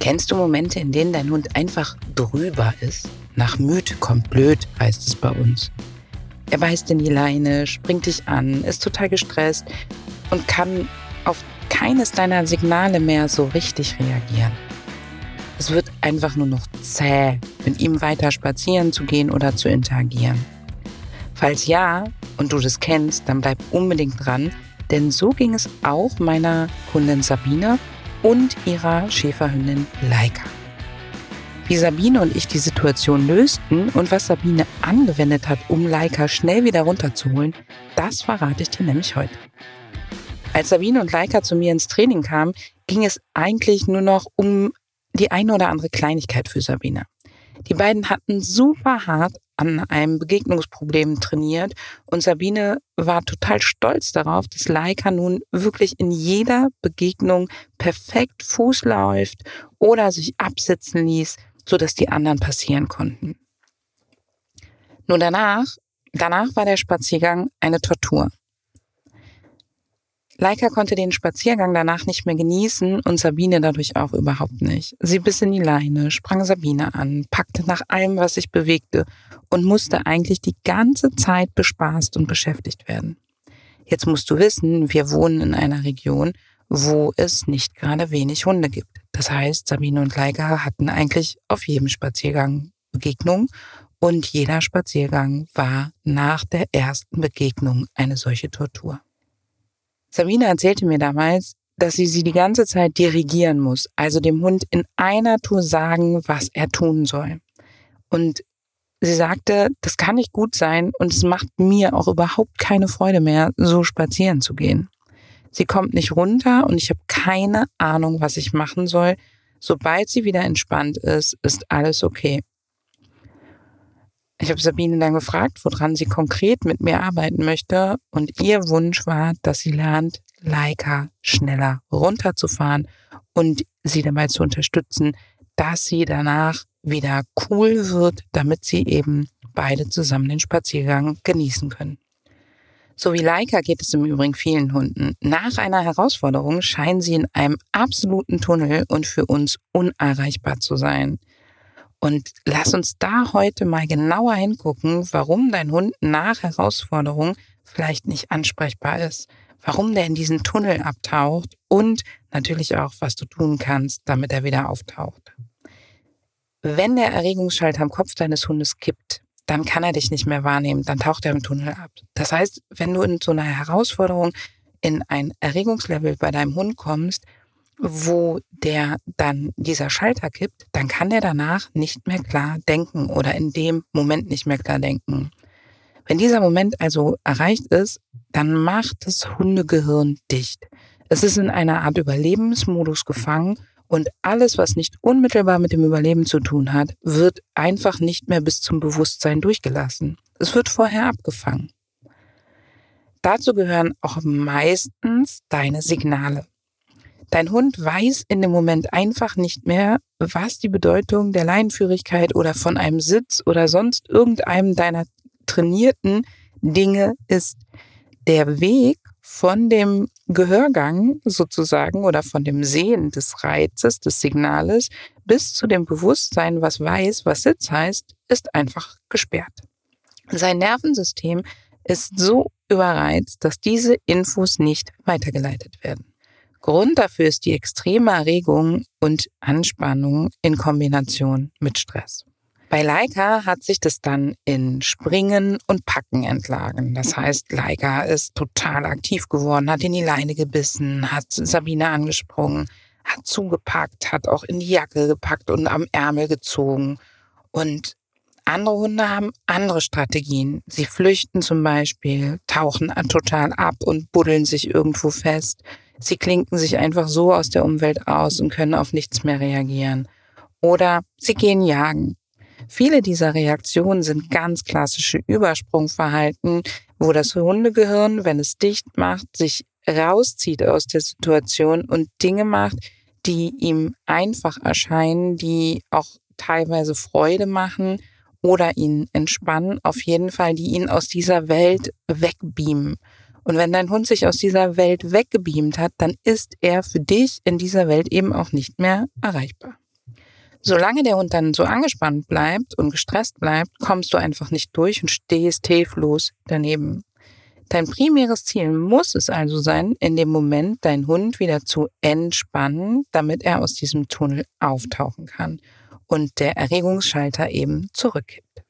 Kennst du Momente, in denen dein Hund einfach drüber ist? Nach müde kommt blöd, heißt es bei uns. Er beißt in die Leine, springt dich an, ist total gestresst und kann auf keines deiner Signale mehr so richtig reagieren. Es wird einfach nur noch zäh, mit ihm weiter spazieren zu gehen oder zu interagieren. Falls ja und du das kennst, dann bleib unbedingt dran, denn so ging es auch meiner Kundin Sabine und ihrer Schäferhündin Laika. Wie Sabine und ich die Situation lösten und was Sabine angewendet hat, um Laika schnell wieder runterzuholen, das verrate ich dir nämlich heute. Als Sabine und Laika zu mir ins Training kamen, ging es eigentlich nur noch um die eine oder andere Kleinigkeit für Sabine. Die beiden hatten super hart an einem Begegnungsproblem trainiert und Sabine war total stolz darauf, dass Laika nun wirklich in jeder Begegnung perfekt Fuß läuft oder sich absitzen ließ, sodass die anderen passieren konnten. Nur danach, danach war der Spaziergang eine Tortur. Leika konnte den Spaziergang danach nicht mehr genießen und Sabine dadurch auch überhaupt nicht. Sie biss in die Leine, sprang Sabine an, packte nach allem, was sich bewegte und musste eigentlich die ganze Zeit bespaßt und beschäftigt werden. Jetzt musst du wissen, wir wohnen in einer Region, wo es nicht gerade wenig Hunde gibt. Das heißt, Sabine und Leika hatten eigentlich auf jedem Spaziergang Begegnungen und jeder Spaziergang war nach der ersten Begegnung eine solche Tortur. Sabine erzählte mir damals, dass sie sie die ganze Zeit dirigieren muss, also dem Hund in einer Tour sagen, was er tun soll. Und sie sagte, das kann nicht gut sein und es macht mir auch überhaupt keine Freude mehr, so spazieren zu gehen. Sie kommt nicht runter und ich habe keine Ahnung, was ich machen soll. Sobald sie wieder entspannt ist, ist alles okay. Ich habe Sabine dann gefragt, woran sie konkret mit mir arbeiten möchte. Und ihr Wunsch war, dass sie lernt, Leica schneller runterzufahren und sie dabei zu unterstützen, dass sie danach wieder cool wird, damit sie eben beide zusammen den Spaziergang genießen können. So wie Leica geht es im Übrigen vielen Hunden. Nach einer Herausforderung scheinen sie in einem absoluten Tunnel und für uns unerreichbar zu sein. Und lass uns da heute mal genauer hingucken, warum dein Hund nach Herausforderung vielleicht nicht ansprechbar ist, warum der in diesen Tunnel abtaucht und natürlich auch, was du tun kannst, damit er wieder auftaucht. Wenn der Erregungsschalter am Kopf deines Hundes kippt, dann kann er dich nicht mehr wahrnehmen, dann taucht er im Tunnel ab. Das heißt, wenn du in so einer Herausforderung in ein Erregungslevel bei deinem Hund kommst, wo der dann dieser Schalter kippt, dann kann der danach nicht mehr klar denken oder in dem Moment nicht mehr klar denken. Wenn dieser Moment also erreicht ist, dann macht das Hundegehirn dicht. Es ist in einer Art Überlebensmodus gefangen und alles, was nicht unmittelbar mit dem Überleben zu tun hat, wird einfach nicht mehr bis zum Bewusstsein durchgelassen. Es wird vorher abgefangen. Dazu gehören auch meistens deine Signale. Dein Hund weiß in dem Moment einfach nicht mehr, was die Bedeutung der Leinenführigkeit oder von einem Sitz oder sonst irgendeinem deiner trainierten Dinge ist. Der Weg von dem Gehörgang sozusagen oder von dem Sehen des Reizes, des Signales bis zu dem Bewusstsein, was weiß, was Sitz heißt, ist einfach gesperrt. Sein Nervensystem ist so überreizt, dass diese Infos nicht weitergeleitet werden. Grund dafür ist die extreme Erregung und Anspannung in Kombination mit Stress. Bei Leica hat sich das dann in Springen und Packen entlagen. Das heißt, Leica ist total aktiv geworden, hat in die Leine gebissen, hat Sabine angesprungen, hat zugepackt, hat auch in die Jacke gepackt und am Ärmel gezogen. Und andere Hunde haben andere Strategien. Sie flüchten zum Beispiel, tauchen total ab und buddeln sich irgendwo fest. Sie klinken sich einfach so aus der Umwelt aus und können auf nichts mehr reagieren. Oder sie gehen jagen. Viele dieser Reaktionen sind ganz klassische Übersprungverhalten, wo das Hundegehirn, wenn es dicht macht, sich rauszieht aus der Situation und Dinge macht, die ihm einfach erscheinen, die auch teilweise Freude machen oder ihn entspannen, auf jeden Fall, die ihn aus dieser Welt wegbeamen. Und wenn dein Hund sich aus dieser Welt weggebeamt hat, dann ist er für dich in dieser Welt eben auch nicht mehr erreichbar. Solange der Hund dann so angespannt bleibt und gestresst bleibt, kommst du einfach nicht durch und stehst hilflos daneben. Dein primäres Ziel muss es also sein, in dem Moment deinen Hund wieder zu entspannen, damit er aus diesem Tunnel auftauchen kann und der Erregungsschalter eben zurückkippt.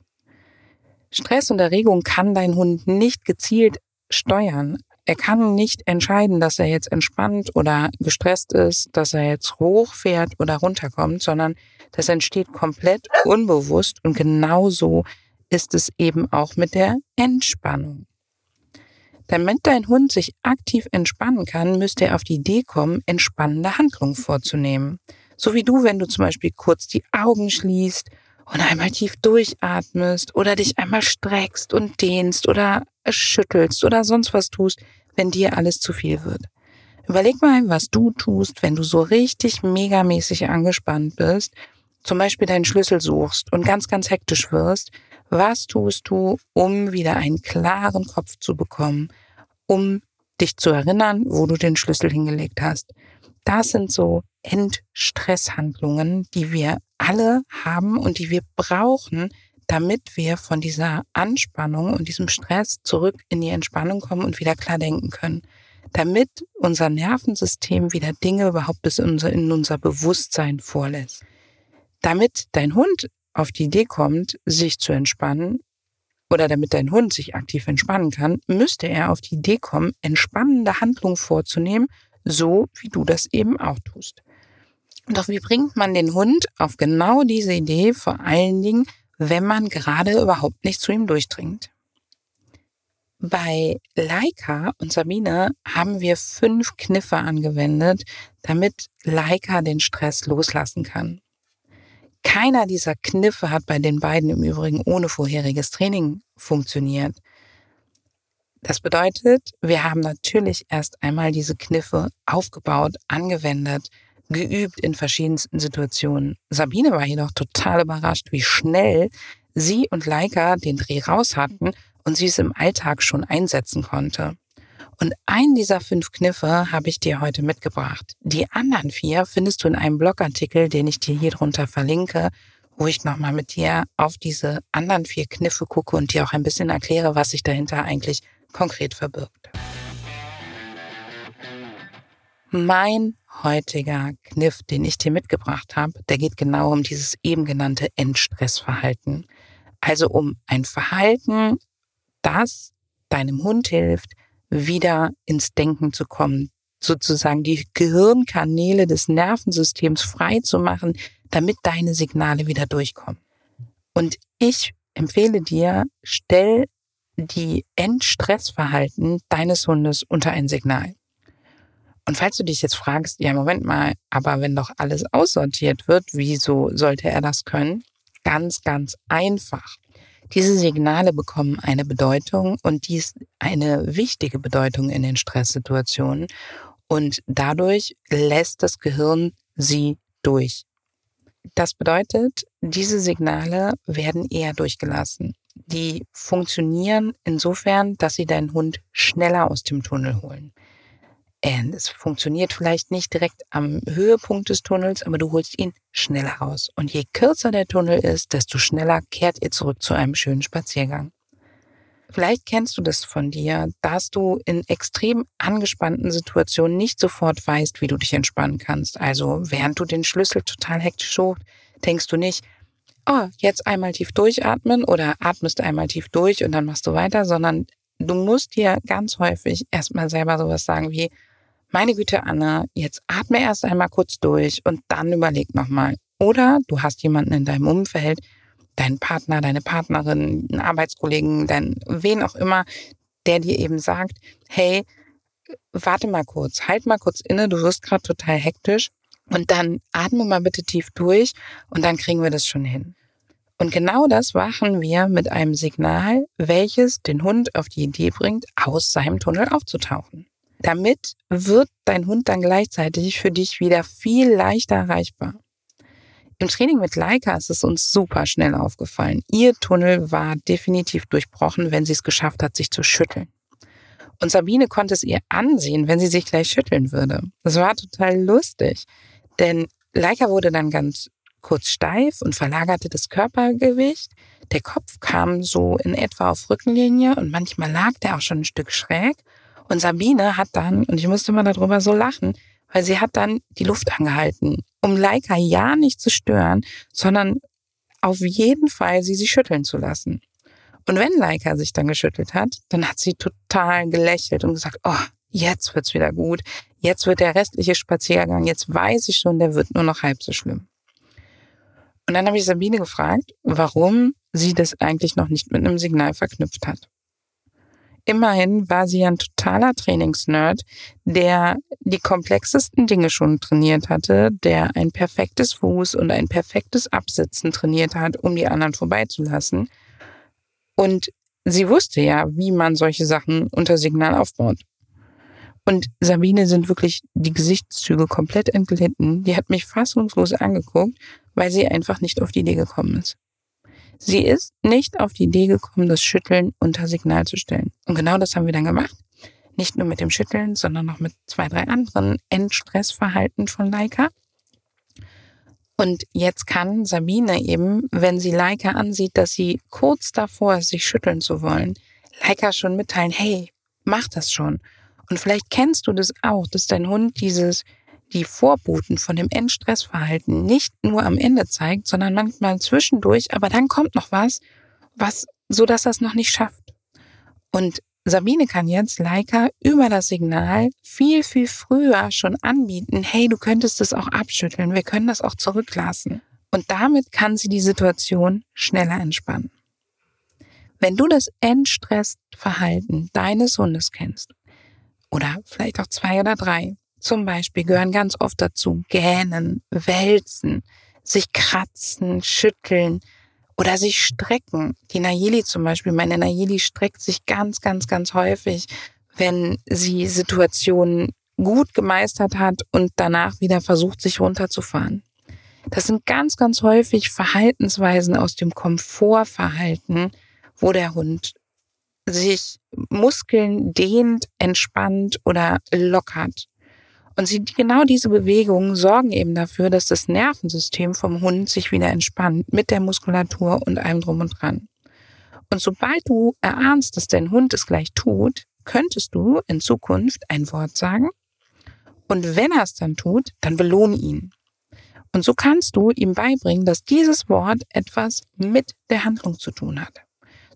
Stress und Erregung kann dein Hund nicht gezielt steuern. Er kann nicht entscheiden, dass er jetzt entspannt oder gestresst ist, dass er jetzt hochfährt oder runterkommt, sondern das entsteht komplett unbewusst und genauso ist es eben auch mit der Entspannung. Damit dein Hund sich aktiv entspannen kann, müsste er auf die Idee kommen, entspannende Handlungen vorzunehmen. So wie du, wenn du zum Beispiel kurz die Augen schließt und einmal tief durchatmest oder dich einmal streckst und dehnst oder schüttelst oder sonst was tust, wenn dir alles zu viel wird. Überleg mal, was du tust, wenn du so richtig megamäßig angespannt bist, zum Beispiel deinen Schlüssel suchst und ganz, ganz hektisch wirst, was tust du, um wieder einen klaren Kopf zu bekommen, um dich zu erinnern, wo du den Schlüssel hingelegt hast? Das sind so Entstresshandlungen, die wir alle haben und die wir brauchen, damit wir von dieser Anspannung und diesem Stress zurück in die Entspannung kommen und wieder klar denken können. Damit unser Nervensystem wieder Dinge überhaupt bis in unser, in unser Bewusstsein vorlässt. Damit dein Hund auf die Idee kommt, sich zu entspannen, oder damit dein Hund sich aktiv entspannen kann, müsste er auf die Idee kommen, entspannende Handlungen vorzunehmen, so wie du das eben auch tust. Doch wie bringt man den Hund auf genau diese Idee, vor allen Dingen, wenn man gerade überhaupt nicht zu ihm durchdringt? Bei Laika und Sabine haben wir fünf Kniffe angewendet, damit Laika den Stress loslassen kann. Keiner dieser Kniffe hat bei den beiden im Übrigen ohne vorheriges Training funktioniert. Das bedeutet, wir haben natürlich erst einmal diese Kniffe aufgebaut, angewendet, geübt in verschiedensten Situationen. Sabine war jedoch total überrascht, wie schnell sie und Leica den Dreh raus hatten und sie es im Alltag schon einsetzen konnte. Und einen dieser fünf Kniffe habe ich dir heute mitgebracht. Die anderen vier findest du in einem Blogartikel, den ich dir hier drunter verlinke, wo ich nochmal mit dir auf diese anderen vier Kniffe gucke und dir auch ein bisschen erkläre, was sich dahinter eigentlich konkret verbirgt. Mein heutiger Kniff, den ich dir mitgebracht habe, der geht genau um dieses eben genannte Endstressverhalten. Also um ein Verhalten, das deinem Hund hilft, wieder ins Denken zu kommen, sozusagen die Gehirnkanäle des Nervensystems frei zu machen, damit deine Signale wieder durchkommen. Und ich empfehle dir, stell die Endstressverhalten deines Hundes unter ein Signal. Und falls du dich jetzt fragst, ja, Moment mal, aber wenn doch alles aussortiert wird, wieso sollte er das können? Ganz, ganz einfach. Diese Signale bekommen eine Bedeutung und dies eine wichtige Bedeutung in den Stresssituationen und dadurch lässt das Gehirn sie durch. Das bedeutet, diese Signale werden eher durchgelassen. Die funktionieren insofern, dass sie deinen Hund schneller aus dem Tunnel holen. Und es funktioniert vielleicht nicht direkt am Höhepunkt des Tunnels, aber du holst ihn schneller raus. Und je kürzer der Tunnel ist, desto schneller kehrt ihr zurück zu einem schönen Spaziergang. Vielleicht kennst du das von dir, dass du in extrem angespannten Situationen nicht sofort weißt, wie du dich entspannen kannst. Also während du den Schlüssel total hektisch hoch, denkst du nicht, oh, jetzt einmal tief durchatmen oder atmest einmal tief durch und dann machst du weiter, sondern du musst dir ganz häufig erstmal selber sowas sagen wie, meine Güte, Anna, jetzt atme erst einmal kurz durch und dann überleg nochmal. Oder du hast jemanden in deinem Umfeld, deinen Partner, deine Partnerin, einen Arbeitskollegen, dein, wen auch immer, der dir eben sagt, hey, warte mal kurz, halt mal kurz inne, du wirst gerade total hektisch und dann atme mal bitte tief durch und dann kriegen wir das schon hin. Und genau das machen wir mit einem Signal, welches den Hund auf die Idee bringt, aus seinem Tunnel aufzutauchen. Damit wird dein Hund dann gleichzeitig für dich wieder viel leichter erreichbar. Im Training mit Leica ist es uns super schnell aufgefallen. Ihr Tunnel war definitiv durchbrochen, wenn sie es geschafft hat, sich zu schütteln. Und Sabine konnte es ihr ansehen, wenn sie sich gleich schütteln würde. Das war total lustig. Denn Leica wurde dann ganz kurz steif und verlagerte das Körpergewicht. Der Kopf kam so in etwa auf Rückenlinie und manchmal lag der auch schon ein Stück schräg. Und Sabine hat dann, und ich musste mal darüber so lachen, weil sie hat dann die Luft angehalten, um Leica ja nicht zu stören, sondern auf jeden Fall sie sich schütteln zu lassen. Und wenn Leica sich dann geschüttelt hat, dann hat sie total gelächelt und gesagt, oh, jetzt wird's wieder gut. Jetzt wird der restliche Spaziergang, jetzt weiß ich schon, der wird nur noch halb so schlimm. Und dann habe ich Sabine gefragt, warum sie das eigentlich noch nicht mit einem Signal verknüpft hat. Immerhin war sie ein totaler Trainingsnerd, der die komplexesten Dinge schon trainiert hatte, der ein perfektes Fuß und ein perfektes Absitzen trainiert hat, um die anderen vorbeizulassen. Und sie wusste ja, wie man solche Sachen unter Signal aufbaut. Und Sabine sind wirklich die Gesichtszüge komplett entglitten. Die hat mich fassungslos angeguckt, weil sie einfach nicht auf die Idee gekommen ist. Sie ist nicht auf die Idee gekommen, das Schütteln unter Signal zu stellen. Und genau das haben wir dann gemacht. Nicht nur mit dem Schütteln, sondern noch mit zwei, drei anderen Endstressverhalten von Leica. Und jetzt kann Sabine eben, wenn sie Leica ansieht, dass sie kurz davor ist, sich schütteln zu wollen, Leica schon mitteilen, hey, mach das schon. Und vielleicht kennst du das auch, dass dein Hund dieses, die Vorboten von dem Endstressverhalten nicht nur am Ende zeigt, sondern manchmal zwischendurch, aber dann kommt noch was, was, so dass es noch nicht schafft. Und Sabine kann jetzt Leica über das Signal viel, viel früher schon anbieten, hey, du könntest es auch abschütteln, wir können das auch zurücklassen. Und damit kann sie die Situation schneller entspannen. Wenn du das Endstressverhalten deines Hundes kennst oder vielleicht auch zwei oder drei. Zum Beispiel gehören ganz oft dazu gähnen, wälzen, sich kratzen, schütteln oder sich strecken. Die Nayeli zum Beispiel, meine Nayeli streckt sich ganz, ganz, ganz häufig, wenn sie Situationen gut gemeistert hat und danach wieder versucht, sich runterzufahren. Das sind ganz, ganz häufig Verhaltensweisen aus dem Komfortverhalten, wo der Hund sich Muskeln dehnt, entspannt oder lockert. Und sie, genau diese Bewegungen sorgen eben dafür, dass das Nervensystem vom Hund sich wieder entspannt mit der Muskulatur und allem drum und dran. Und sobald du erahnst, dass dein Hund es gleich tut, könntest du in Zukunft ein Wort sagen. Und wenn er es dann tut, dann belohn ihn. Und so kannst du ihm beibringen, dass dieses Wort etwas mit der Handlung zu tun hat.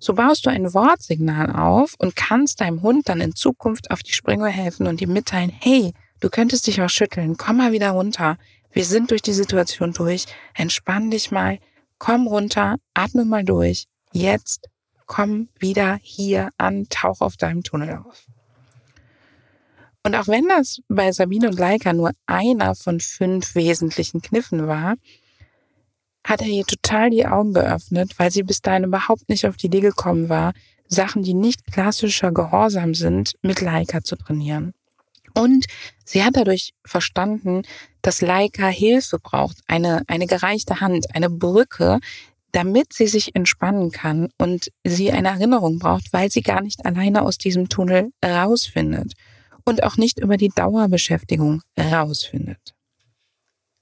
So baust du ein Wortsignal auf und kannst deinem Hund dann in Zukunft auf die Sprünge helfen und ihm mitteilen, hey, du könntest dich auch schütteln, komm mal wieder runter. Wir sind durch die Situation durch. Entspann dich mal, komm runter, atme mal durch. Jetzt komm wieder hier an, tauch auf deinem Tunnel auf. Und auch wenn das bei Sabine und Leica nur einer von fünf wesentlichen Kniffen war, hat er ihr total die Augen geöffnet, weil sie bis dahin überhaupt nicht auf die Idee gekommen war, Sachen, die nicht klassischer Gehorsam sind, mit Leica zu trainieren. Und sie hat dadurch verstanden, dass Leica Hilfe braucht, eine, eine gereichte Hand, eine Brücke, damit sie sich entspannen kann und sie eine Erinnerung braucht, weil sie gar nicht alleine aus diesem Tunnel rausfindet und auch nicht über die Dauerbeschäftigung rausfindet.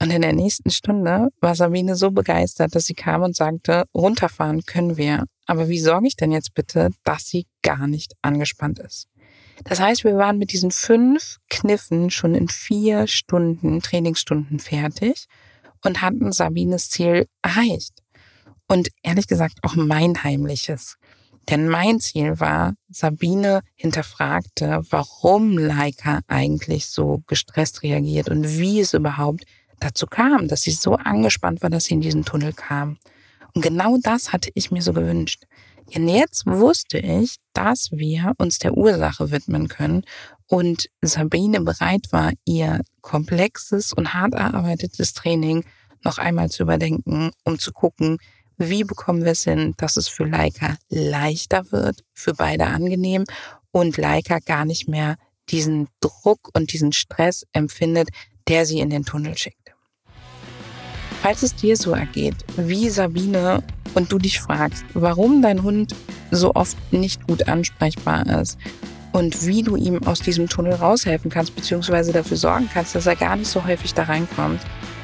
Und in der nächsten Stunde war Sabine so begeistert, dass sie kam und sagte, runterfahren können wir. Aber wie sorge ich denn jetzt bitte, dass sie gar nicht angespannt ist? Das heißt, wir waren mit diesen fünf Kniffen schon in vier Stunden, Trainingsstunden fertig und hatten Sabines Ziel erreicht. Und ehrlich gesagt auch mein heimliches. Denn mein Ziel war, Sabine hinterfragte, warum Leica eigentlich so gestresst reagiert und wie es überhaupt dazu kam, dass sie so angespannt war, dass sie in diesen Tunnel kam. Und genau das hatte ich mir so gewünscht. Denn jetzt wusste ich, dass wir uns der Ursache widmen können und Sabine bereit war, ihr komplexes und hart erarbeitetes Training noch einmal zu überdenken, um zu gucken, wie bekommen wir es hin, dass es für Leica leichter wird, für beide angenehm und Leica gar nicht mehr diesen Druck und diesen Stress empfindet, der sie in den Tunnel schickt. Falls es dir so ergeht, wie Sabine, und du dich fragst, warum dein Hund so oft nicht gut ansprechbar ist und wie du ihm aus diesem Tunnel raushelfen kannst, beziehungsweise dafür sorgen kannst, dass er gar nicht so häufig da reinkommt,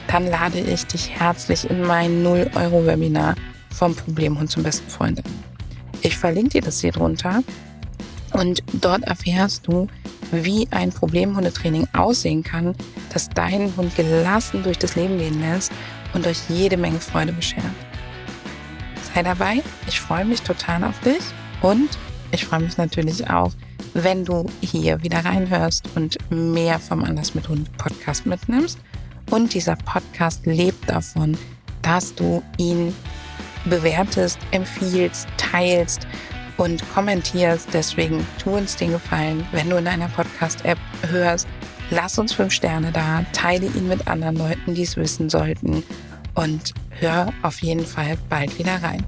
dann lade ich dich herzlich in mein 0-Euro-Webinar vom Problemhund zum besten Freund. Ich verlinke dir das hier drunter und dort erfährst du, wie ein Problemhundetraining aussehen kann, das deinen Hund gelassen durch das Leben gehen lässt und euch jede Menge Freude beschert. Sei dabei, ich freue mich total auf dich. Und ich freue mich natürlich auch, wenn du hier wieder reinhörst und mehr vom Anders mit Hund Podcast mitnimmst. Und dieser Podcast lebt davon, dass du ihn bewertest, empfiehlst, teilst und kommentierst. Deswegen tu uns den Gefallen, wenn du in einer Podcast-App hörst, lass uns fünf Sterne da, teile ihn mit anderen Leuten, die es wissen sollten und hör auf jeden Fall bald wieder rein.